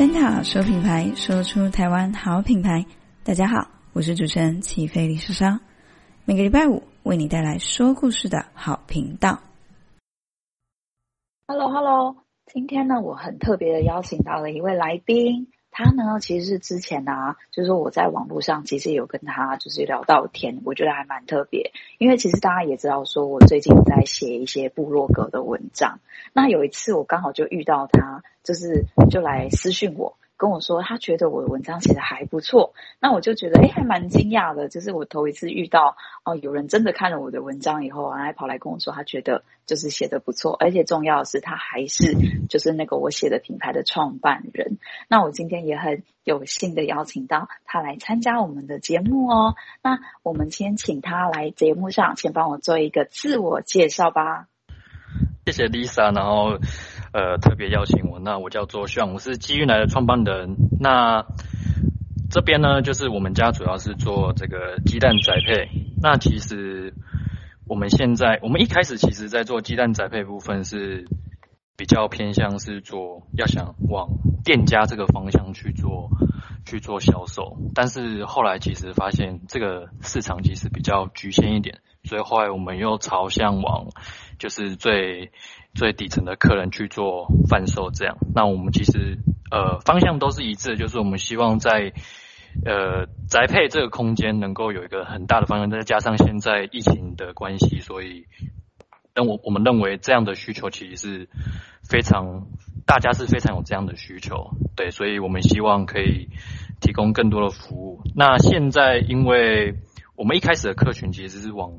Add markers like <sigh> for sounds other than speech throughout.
灯塔说品牌，说出台湾好品牌。大家好，我是主持人齐飞李莎莎，每个礼拜五为你带来说故事的好频道。Hello，Hello，今天呢，我很特别的邀请到了一位来宾。他呢，其实是之前呢、啊，就是说我在网络上其实有跟他就是聊到天，我觉得还蛮特别。因为其实大家也知道，说我最近在写一些部落格的文章。那有一次我刚好就遇到他，就是就来私讯我。跟我说，他觉得我的文章写得还不错，那我就觉得，哎，还蛮惊讶的。就是我头一次遇到，哦，有人真的看了我的文章以后，还跑来跟我说，他觉得就是写得不错，而且重要的是，他还是就是那个我写的品牌的创办人。那我今天也很有幸的邀请到他来参加我们的节目哦。那我们先请他来节目上，先帮我做一个自我介绍吧。谢谢 Lisa，然后。呃，特别邀请我，那我叫做 Sean，我是机运来的创办人。那这边呢，就是我们家主要是做这个鸡蛋宅配。那其实我们现在，我们一开始其实在做鸡蛋宅配部分是比较偏向是做要想往店家这个方向去做去做销售，但是后来其实发现这个市场其实比较局限一点，所以后来我们又朝向往就是最。最底层的客人去做贩售，这样，那我们其实呃方向都是一致，就是我们希望在呃宅配这个空间能够有一个很大的方向，再加上现在疫情的关系，所以，但我我们认为这样的需求其实是非常，大家是非常有这样的需求，对，所以我们希望可以提供更多的服务。那现在因为我们一开始的客群其实是往。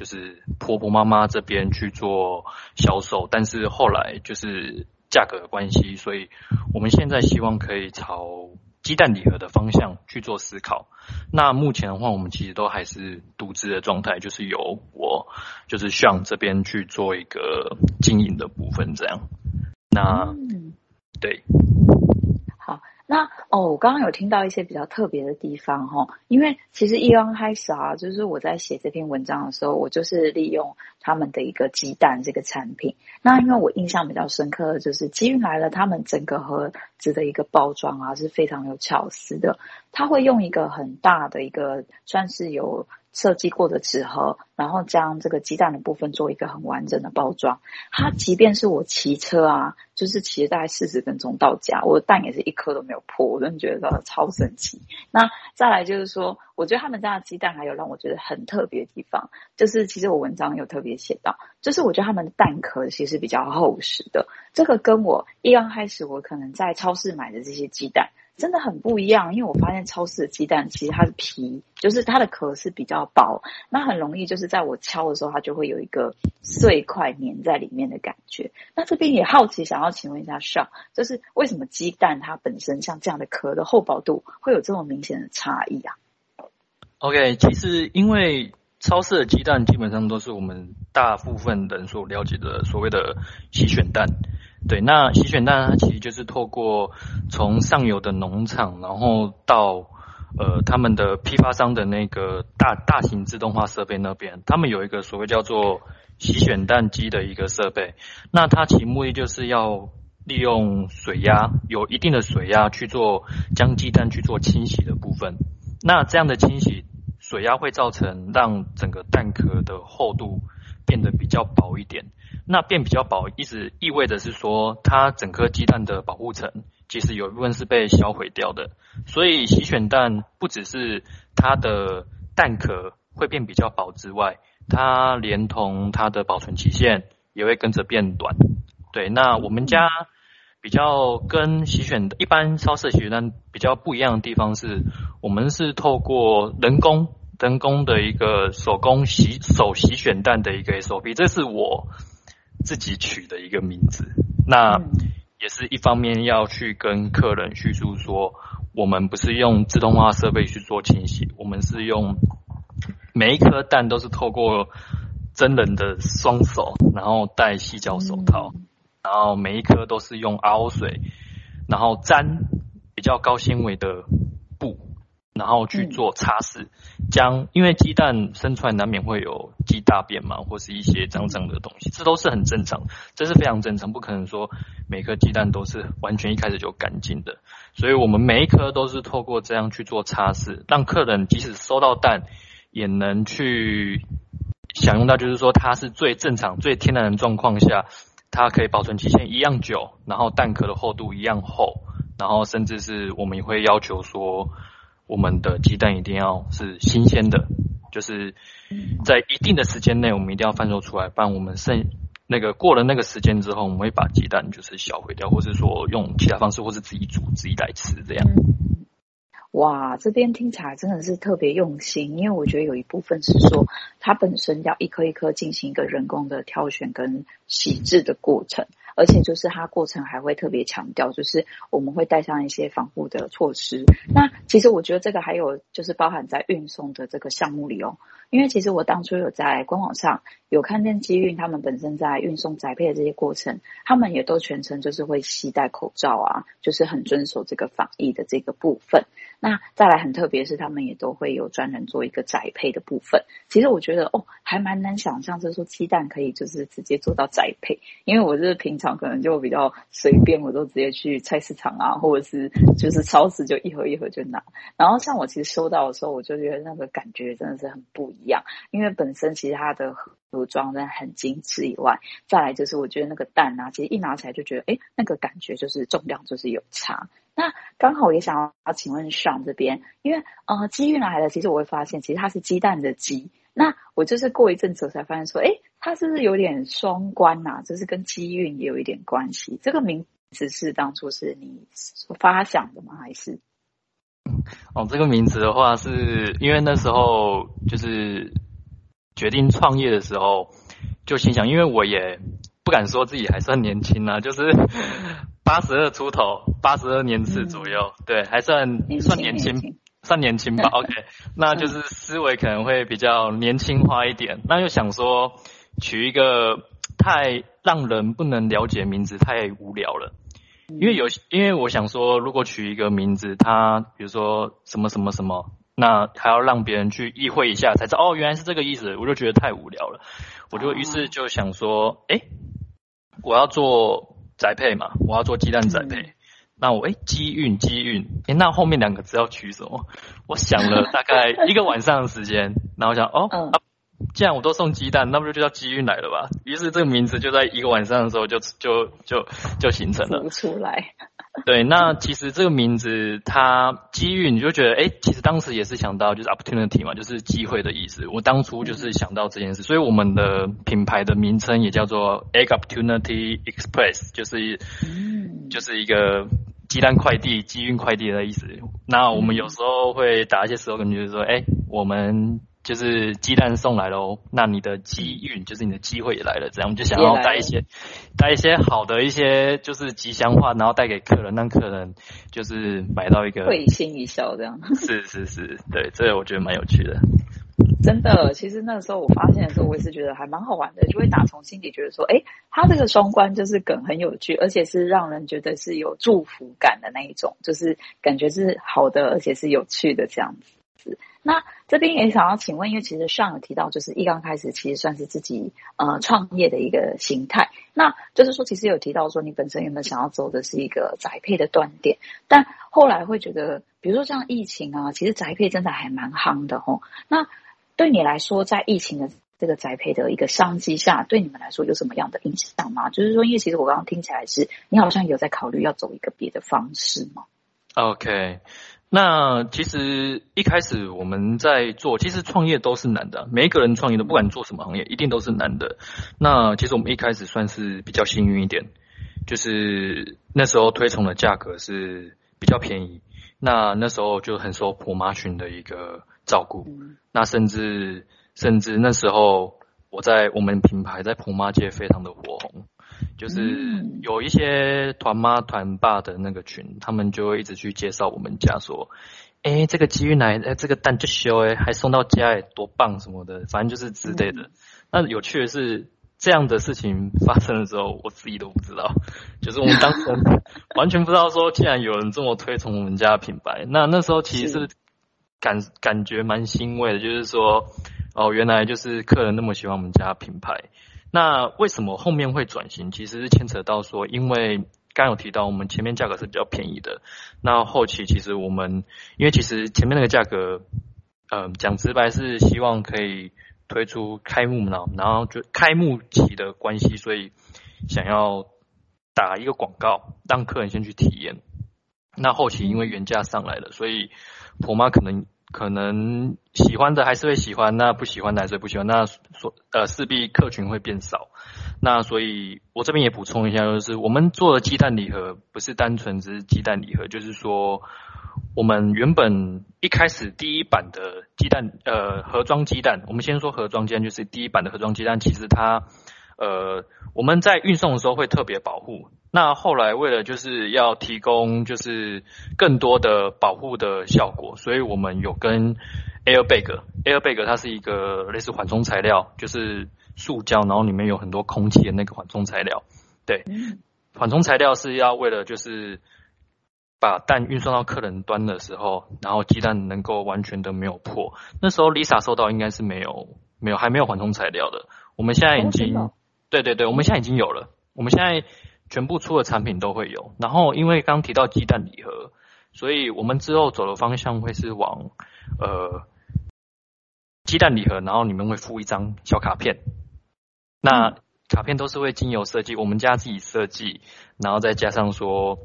就是婆婆妈妈这边去做销售，但是后来就是价格的关系，所以我们现在希望可以朝鸡蛋礼盒的方向去做思考。那目前的话，我们其实都还是独资的状态，就是由我就是 Sean 这边去做一个经营的部分，这样。那对。那哦，我刚刚有听到一些比较特别的地方哈，因为其实一刚开始啊，就是我在写这篇文章的时候，我就是利用他们的一个鸡蛋这个产品。那因为我印象比较深刻的就是机运来了，他们整个盒子的一个包装啊是非常有巧思的，他会用一个很大的一个算是有。设计过的纸盒，然后将这个鸡蛋的部分做一个很完整的包装。它即便是我骑车啊，就是骑了大概四十分钟到家，我的蛋也是一颗都没有破，我真的觉得超神奇。那再来就是说，我觉得他们家的鸡蛋还有让我觉得很特别的地方，就是其实我文章有特别写到，就是我觉得他们的蛋壳其实比较厚实的，这个跟我一刚开始我可能在超市买的这些鸡蛋。真的很不一样，因为我发现超市的鸡蛋其实它的皮，就是它的壳是比较薄，那很容易就是在我敲的时候，它就会有一个碎块粘在里面的感觉。那这边也好奇，想要请问一下少就是为什么鸡蛋它本身像这样的壳的厚薄度会有这么明显的差异啊？OK，其实因为超市的鸡蛋基本上都是我们大部分人所了解的所谓的洗选蛋。对，那洗选蛋它其实就是透过从上游的农场，然后到呃他们的批发商的那个大大型自动化设备那边，他们有一个所谓叫做洗选蛋机的一个设备。那它其目的就是要利用水压，有一定的水压去做将鸡蛋去做清洗的部分。那这样的清洗水压会造成让整个蛋壳的厚度变得比较薄一点。那变比较薄，意思意味着是说，它整颗鸡蛋的保护层其实有一部分是被销毁掉的。所以洗选蛋不只是它的蛋壳会变比较薄之外，它连同它的保存期限也会跟着变短。对，那我们家比较跟洗选的一般超市洗选蛋比较不一样的地方是，我们是透过人工人工的一个手工洗手洗选蛋的一个 SOP，这是我。自己取的一个名字，那也是一方面要去跟客人叙述说，我们不是用自动化设备去做清洗，我们是用每一颗蛋都是透过真人的双手，然后戴细胶手套，然后每一颗都是用 RO 水，然后沾比较高纤维的布，然后去做擦拭，将因为鸡蛋生出来难免会有鸡大便嘛，或是一些脏脏的东西，这都是很正常，这是非常正常，不可能说每颗鸡蛋都是完全一开始就干净的，所以我们每一颗都是透过这样去做擦拭，让客人即使收到蛋也能去享用到，就是说它是最正常、最天然的状况下，它可以保存期限一样久，然后蛋壳的厚度一样厚。然后，甚至是我们也会要求说，我们的鸡蛋一定要是新鲜的，就是在一定的时间内，我们一定要贩售出来。不然，我们剩那个过了那个时间之后，我们会把鸡蛋就是销毁掉，或是说用其他方式，或是自己煮自己来吃这样。哇，这边听起来真的是特别用心，因为我觉得有一部分是说，它本身要一颗一颗进行一个人工的挑选跟洗制的过程。而且就是它过程还会特别强调，就是我们会带上一些防护的措施。那其实我觉得这个还有就是包含在运送的这个项目里哦，因为其实我当初有在官网上有看见机运他们本身在运送宅配的这些过程，他们也都全程就是会携带口罩啊，就是很遵守这个防疫的这个部分。那再来很特别是他们也都会有专人做一个宅配的部分。其实我觉得哦，还蛮难想象，就是说鸡蛋可以就是直接做到宅配，因为我是平常可能就比较随便，我都直接去菜市场啊，或者是就是超市就一盒一盒就拿。然后像我其实收到的时候，我就觉得那个感觉真的是很不一样，因为本身其实它的盒装真的很精致以外，再来就是我觉得那个蛋啊，其实一拿起来就觉得，哎，那个感觉就是重量就是有差。那刚好也想要请问上这边，因为呃鸡运来的，其实我会发现其实它是鸡蛋的鸡。那我就是过一阵子我才发现说，哎，它是不是有点双关呐？就是跟机运也有一点关系。这个名字是当初是你发想的吗？还是？哦，这个名字的话，是因为那时候就是决定创业的时候，就心想，因为我也不敢说自己还算年轻啊，就是。<laughs> 八十二出头，八十二年次左右，嗯、对，还算算年轻算年轻吧。<laughs> OK，那就是思维可能会比较年轻化一点。那又想说取一个太让人不能了解名字，太无聊了。因为有，因为我想说，如果取一个名字，它比如说什么什么什么，那还要让别人去意会一下才知道，哦，原来是这个意思，我就觉得太无聊了。我就于是就想说，哎，我要做。宅配嘛，我要做鸡蛋宅配。嗯、那我哎机运机运，哎那后面两个字要取什么？我想了 <laughs> 大概一个晚上的时间，然后想哦、嗯啊，既然我都送鸡蛋，那不就叫机运来了吧？于是这个名字就在一个晚上的时候就就就就形成了。出来。对，那其实这个名字它机遇，你就觉得哎，其实当时也是想到就是 opportunity 嘛，就是机会的意思。我当初就是想到这件事，所以我们的品牌的名称也叫做 Egg Opportunity Express，就是就是一个鸡蛋快递、机运快递的意思。那我们有时候会打一些 slogan，就是说，哎，我们。就是鸡蛋送来喽，那你的机运就是你的机会也来了，这样我们就想要带一些带一些好的一些就是吉祥话，然后带给客人，让客人就是买到一个会心一笑这样。是是是，对，这个我觉得蛮有趣的。真的，其实那个时候我发现的时候，我也是觉得还蛮好玩的，就会打从心底觉得说，哎，他这个双关就是梗很有趣，而且是让人觉得是有祝福感的那一种，就是感觉是好的，而且是有趣的这样子。那这边也想要请问，因为其实上有提到，就是一刚开始其实算是自己呃创业的一个形态。那就是说，其实有提到说，你本身有没有想要走的是一个宅配的断点？但后来会觉得，比如说像疫情啊，其实宅配真的还蛮夯的吼。那对你来说，在疫情的这个宅配的一个商机下，对你们来说有什么样的影响吗？就是说，因为其实我刚刚听起来是你好像有在考虑要走一个别的方式吗？OK。那其实一开始我们在做，其实创业都是难的。每一个人创业都不管做什么行业，一定都是难的。那其实我们一开始算是比较幸运一点，就是那时候推崇的价格是比较便宜。那那时候就很受婆妈群的一个照顾。那甚至甚至那时候我在我们品牌在婆妈界非常的火红。就是有一些团妈团爸的那个群，他们就会一直去介绍我们家，说，哎、欸，这个鸡运来，这个蛋就修，哎，还送到家，哎，多棒什么的，反正就是之类的。那有趣的是，这样的事情发生的时候，我自己都不知道，<laughs> 就是我们当时完全不知道说，竟然有人这么推崇我们家的品牌。那那时候其实是感感觉蛮欣慰的，就是说哦，原来就是客人那么喜欢我们家品牌。那为什么后面会转型？其实是牵扯到说，因为刚有提到我们前面价格是比较便宜的，那后期其实我们因为其实前面那个价格，嗯、呃，讲直白是希望可以推出开幕呢，然后就开幕期的关系，所以想要打一个广告，让客人先去体验。那后期因为原价上来了，所以婆妈可能。可能喜欢的还是会喜欢，那不喜欢的还是不喜欢，那所呃势必客群会变少。那所以我这边也补充一下，就是我们做的鸡蛋礼盒不是单纯只是鸡蛋礼盒，就是说我们原本一开始第一版的鸡蛋呃盒装鸡蛋，我们先说盒装鸡蛋，就是第一版的盒装鸡蛋，其实它呃我们在运送的时候会特别保护。那后来为了就是要提供就是更多的保护的效果，所以我们有跟 Airbag，Airbag 它是一个类似缓冲材料，就是塑胶，然后里面有很多空气的那个缓冲材料。对，缓冲材料是要为了就是把蛋运送到客人端的时候，然后鸡蛋能够完全的没有破。那时候 Lisa 收到应该是没有没有还没有缓冲材料的，我们现在已经对对对，我们现在已经有了，我们现在。全部出的产品都会有，然后因为刚提到鸡蛋礼盒，所以我们之后走的方向会是往呃鸡蛋礼盒，然后你们会附一张小卡片，那卡片都是会经由设计，我们家自己设计，然后再加上说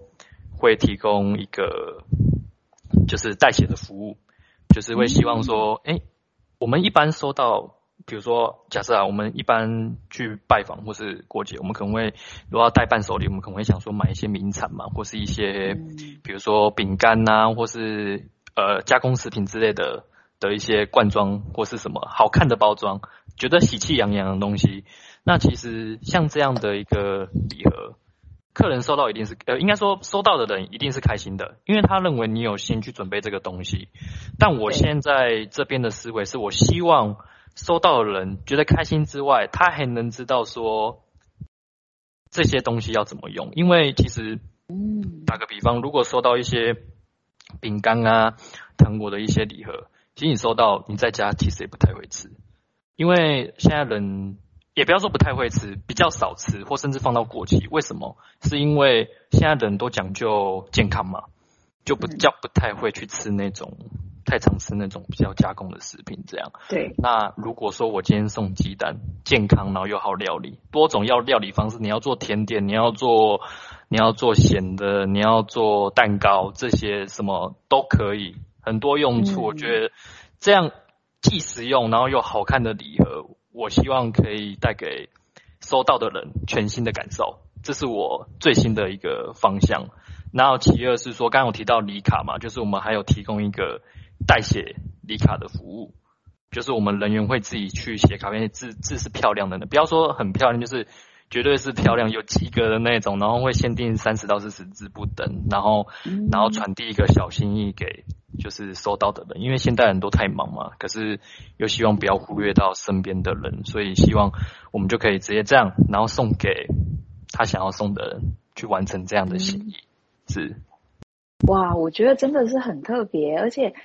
会提供一个就是代写的服务，就是会希望说，哎，我们一般收到。比如说，假设啊，我们一般去拜访或是过节，我们可能会如果要带伴手礼，我们可能会想说买一些名产嘛，或是一些比如说饼干呐，或是呃加工食品之类的的一些罐装或是什么好看的包装，觉得喜气洋洋的东西。那其实像这样的一个礼盒，客人收到一定是呃，应该说收到的人一定是开心的，因为他认为你有心去准备这个东西。但我现在这边的思维是我希望。收到的人觉得开心之外，他还能知道说这些东西要怎么用。因为其实，打个比方，如果收到一些饼干啊、糖果的一些礼盒，其实你收到你在家其实也不太会吃，因为现在人也不要说不太会吃，比较少吃，或甚至放到过期。为什么？是因为现在人都讲究健康嘛，就不叫不太会去吃那种。太常吃那种比较加工的食品，这样。对。那如果说我今天送鸡蛋，健康然后又好料理，多种要料理方式，你要做甜点，你要做你要做咸的，你要做蛋糕，这些什么都可以，很多用处。我觉得这样既实用，然后又好看的礼盒，我希望可以带给收到的人全新的感受，这是我最新的一个方向。然后其二是说，刚刚有提到礼卡嘛，就是我们还有提供一个。代写礼卡的服务，就是我们人员会自己去写卡片，字字是漂亮的呢，不要说很漂亮，就是绝对是漂亮有及格的那种，然后会限定三十到四十字不等，然后然后传递一个小心意给就是收到的人，因为现代人都太忙嘛，可是又希望不要忽略到身边的人，所以希望我们就可以直接这样，然后送给他想要送的人，去完成这样的心意，是。哇，我觉得真的是很特别，而且。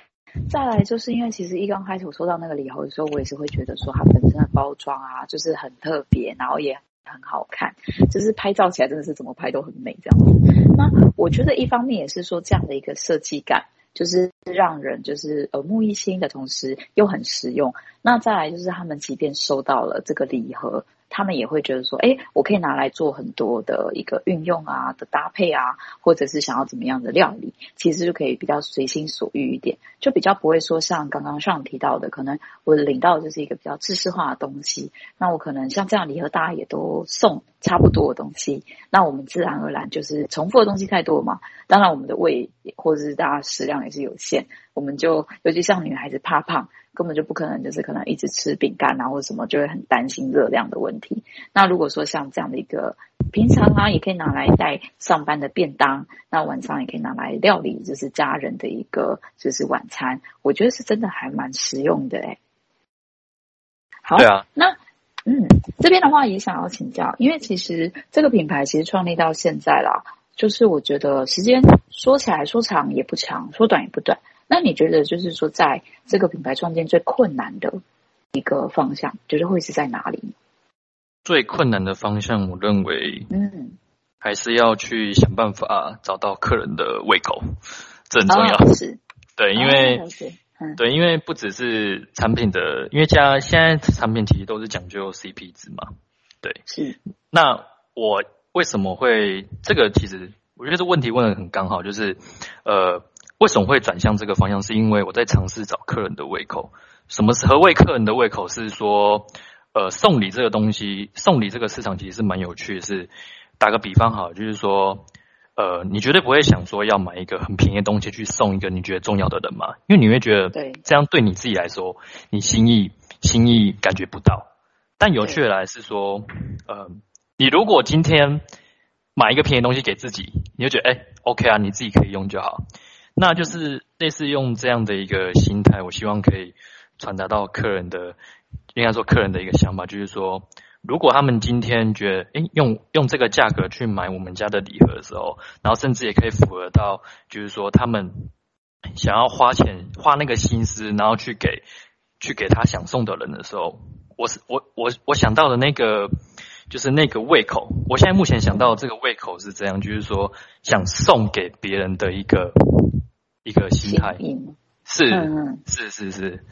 再来就是因为其实一刚开始我收到那个礼盒的时候，我也是会觉得说它本身的包装啊，就是很特别，然后也很好看，就是拍照起来真的是怎么拍都很美这样子。那我觉得一方面也是说这样的一个设计感，就是让人就是耳目一新的同时又很实用。那再来就是他们即便收到了这个礼盒。他们也会觉得说，哎，我可以拿来做很多的一个运用啊的搭配啊，或者是想要怎么样的料理，其实就可以比较随心所欲一点，就比较不会说像刚刚上提到的，可能我领到的就是一个比较制式化的东西，那我可能像这样礼盒大家也都送差不多的东西，那我们自然而然就是重复的东西太多嘛，当然我们的胃或者是大家食量也是有限，我们就尤其像女孩子怕胖。根本就不可能，就是可能一直吃饼干啊，或者什么，就会很担心热量的问题。那如果说像这样的一个平常啊，也可以拿来带上班的便当，那晚上也可以拿来料理，就是家人的一个就是晚餐，我觉得是真的还蛮实用的哎。好，对啊，那嗯，这边的话也想要请教，因为其实这个品牌其实创立到现在啦，就是我觉得时间说起来说长也不长，说短也不短。那你觉得就是说，在这个品牌创建最困难的一个方向，就是会是在哪里？最困难的方向，我认为，嗯，还是要去想办法找到客人的胃口，这很重要。哦、是，对，因为，哦嗯、对，因为不只是产品的，因为家现在产品其实都是讲究 CP 值嘛。对，是。那我为什么会这个？其实我觉得这问题问的很刚好，就是，呃，为什么会转向这个方向？是因为我在尝试找客人的胃口。什么是何谓客人的胃口？是说。呃，送礼这个东西，送礼这个市场其实是蛮有趣的。是打个比方好，就是说，呃，你绝对不会想说要买一个很便宜的东西去送一个你觉得重要的人嘛？因为你会觉得，对，这样对你自己来说，你心意心意感觉不到。但有趣的来是说，呃，你如果今天买一个便宜的东西给自己，你就觉得，哎，OK 啊，你自己可以用就好。那就是类似用这样的一个心态，我希望可以传达到客人的。应该说，客人的一个想法就是说，如果他们今天觉得，诶，用用这个价格去买我们家的礼盒的时候，然后甚至也可以符合到，就是说他们想要花钱花那个心思，然后去给去给他想送的人的时候，我是我我我想到的那个就是那个胃口。我现在目前想到这个胃口是这样，就是说想送给别人的一个一个心态，是是是是。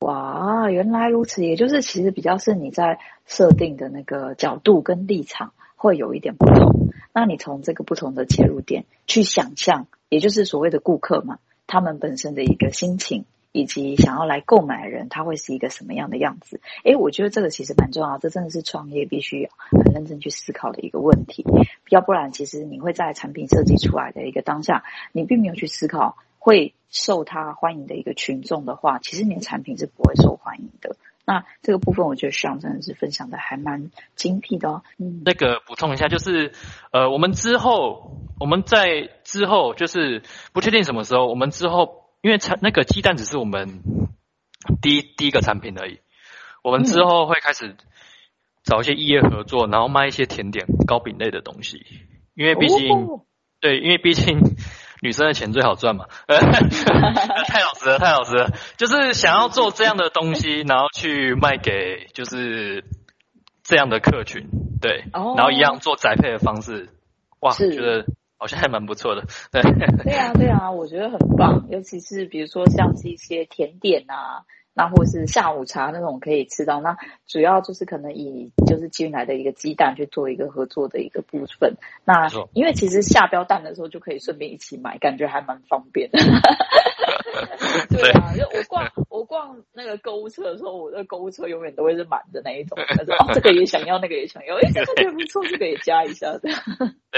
哇，原来如此，也就是其实比较是你在设定的那个角度跟立场会有一点不同。那你从这个不同的切入点去想象，也就是所谓的顾客嘛，他们本身的一个心情，以及想要来购买的人，他会是一个什么样的样子？诶，我觉得这个其实蛮重要，这真的是创业必须很认真去思考的一个问题。要不然，其实你会在产品设计出来的一个当下，你并没有去思考。会受他欢迎的一个群众的话，其实你的产品是不会受欢迎的。那这个部分，我觉得 Sean 真的是分享的还蛮精辟的哦。嗯，那个补充一下，就是呃，我们之后，我们在之后就是不确定什么时候，我们之后因为产那个鸡蛋只是我们第一第一个产品而已，我们之后会开始找一些异业合作，然后卖一些甜点、糕饼类的东西，因为毕竟、哦、对，因为毕竟。女生的钱最好赚嘛，<laughs> 太老实了，太老实了，就是想要做这样的东西，然后去卖给就是这样的客群，对，然后一样做宅配的方式，哇，觉得好像还蛮不错的，对，对啊，对啊，我觉得很棒，尤其是比如说像是一些甜点啊。那或是下午茶那种可以吃到，那主要就是可能以就是进来的一个鸡蛋去做一个合作的一个部分。那因为其实下标蛋的时候就可以顺便一起买，感觉还蛮方便的。<laughs> 对啊，就我逛我逛那个购物车的时候，我的购物车永远都会是满的那一种。他说哦，<laughs> 这个也想要，那个也想要，哎，这个也不错，这个也加一下。对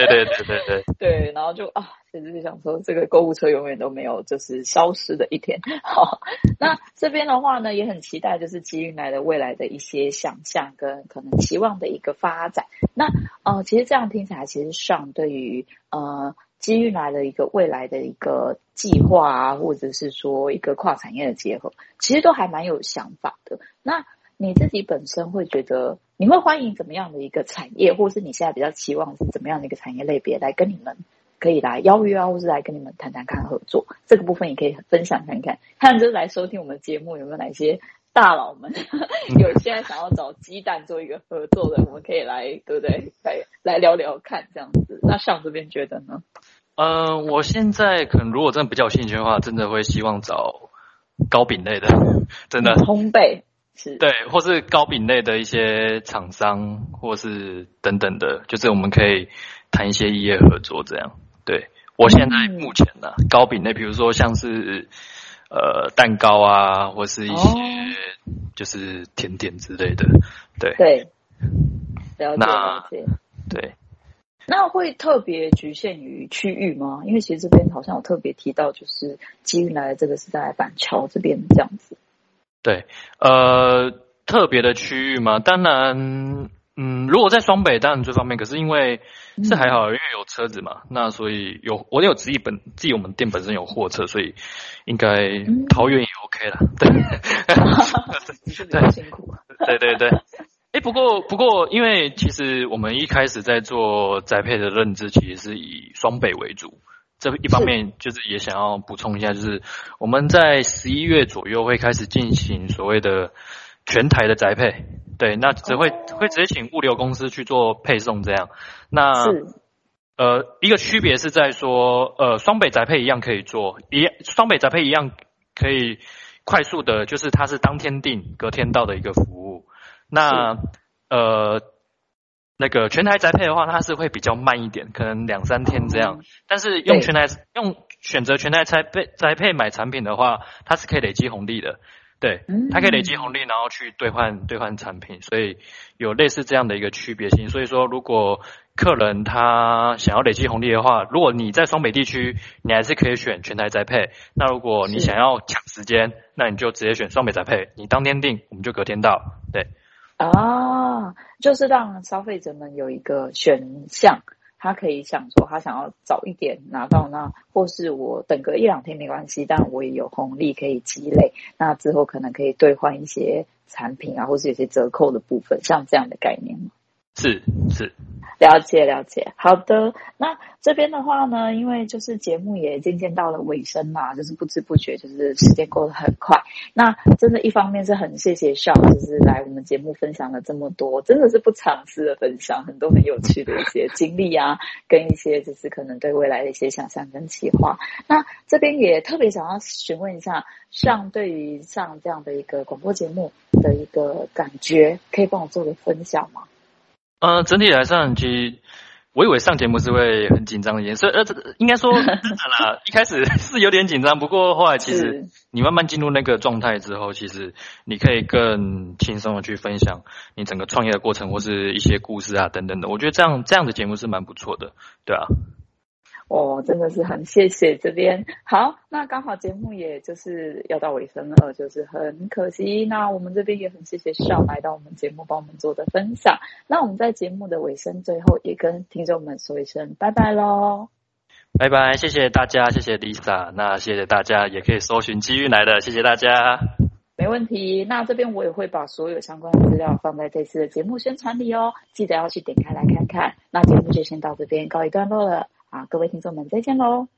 对对对对 <laughs> 对，然后就啊。其实就想说，这个购物车永远都没有就是消失的一天。好，那这边的话呢，也很期待就是基运来的未来的一些想象跟可能期望的一个发展。那呃，其实这样听起来，其实上对于呃机运来的一个未来的一个计划啊，或者是说一个跨产业的结合，其实都还蛮有想法的。那你自己本身会觉得，你会欢迎怎么样的一个产业，或是你现在比较期望是怎么样的一个产业类别来跟你们？可以来邀约啊，或是来跟你们谈谈看合作，这个部分也可以分享看看。看就是来收听我们节目有没有哪些大佬们有现在想要找鸡蛋做一个合作的，我们可以来，对不对？来来聊聊看这样子。那上这边觉得呢？嗯、呃，我现在可能如果真的比较有兴趣的话，真的会希望找糕饼类的，<laughs> 真的烘焙是对，或是糕饼类的一些厂商，或是等等的，就是我们可以谈一些异业合作这样。对，我现在目前呢，糕饼类，比如说像是呃蛋糕啊，或是一些就是甜点之类的，对对，了解了解，对。那会特别局限于区域吗？因为其实这边好像有特别提到，就是机运来的这个是在板桥这边这样子。对，呃，特别的区域吗，当然。嗯，如果在双北当然最方便，可是因为是还好，因为有车子嘛，那所以有我有自己本自己我们店本身有货车，所以应该桃园也 OK 了。<laughs> 对，对，辛苦。对对对。哎，不过不过，因为其实我们一开始在做宅配的认知，其实是以双北为主，这一方面就是也想要补充一下，就是我们在十一月左右会开始进行所谓的全台的宅配，对，那只会会直接请物流公司去做配送这样。那呃，一个区别是在说，呃，双北宅配一样可以做，一双北宅配一样可以快速的，就是它是当天订，隔天到的一个服务。那呃。那个全台宅配的话，它是会比较慢一点，可能两三天这样。但是用全台用选择全台宅配宅配买产品的话，它是可以累积红利的。对，它可以累积红利，然后去兑换兑换产品，所以有类似这样的一个区别性。所以说，如果客人他想要累积红利的话，如果你在双北地区，你还是可以选全台宅配。那如果你想要抢时间，那你就直接选双北宅配，你当天订，我们就隔天到。对。啊，就是让消费者们有一个选项，他可以想说他想要早一点拿到那，或是我等个一两天没关系，但我也有红利可以积累，那之后可能可以兑换一些产品啊，或是有些折扣的部分，像这样的概念吗？是是。了解了解，好的。那这边的话呢，因为就是节目也渐渐到了尾声嘛，就是不知不觉就是时间过得很快。那真的，一方面是很谢谢 Sean，就是来我们节目分享了这么多，真的是不尝试的分享，很多很有趣的一些经历啊，跟一些就是可能对未来的一些想象跟计划。那这边也特别想要询问一下像对于像这样的一个广播节目的一个感觉，可以帮我做个分享吗？呃，整体来上，其实我以为上节目是会很紧张的，颜色呃，这个应该说，当然啦，一开始是有点紧张，不过后来其实你慢慢进入那个状态之后，其实你可以更轻松的去分享你整个创业的过程或是一些故事啊等等的。我觉得这样这样的节目是蛮不错的，对啊。哦，真的是很谢谢这边。好，那刚好节目也就是要到尾声了，就是很可惜。那我们这边也很谢谢 Sean 来到我们节目帮我们做的分享。那我们在节目的尾声最后也跟听众们说一声拜拜喽。拜拜，谢谢大家，谢谢 Lisa。那谢谢大家，也可以搜寻机遇来的，谢谢大家。没问题。那这边我也会把所有相关的资料放在这次的节目宣传里哦，记得要去点开来看看。那节目就先到这边告一段落了。啊，各位听众们，再见喽。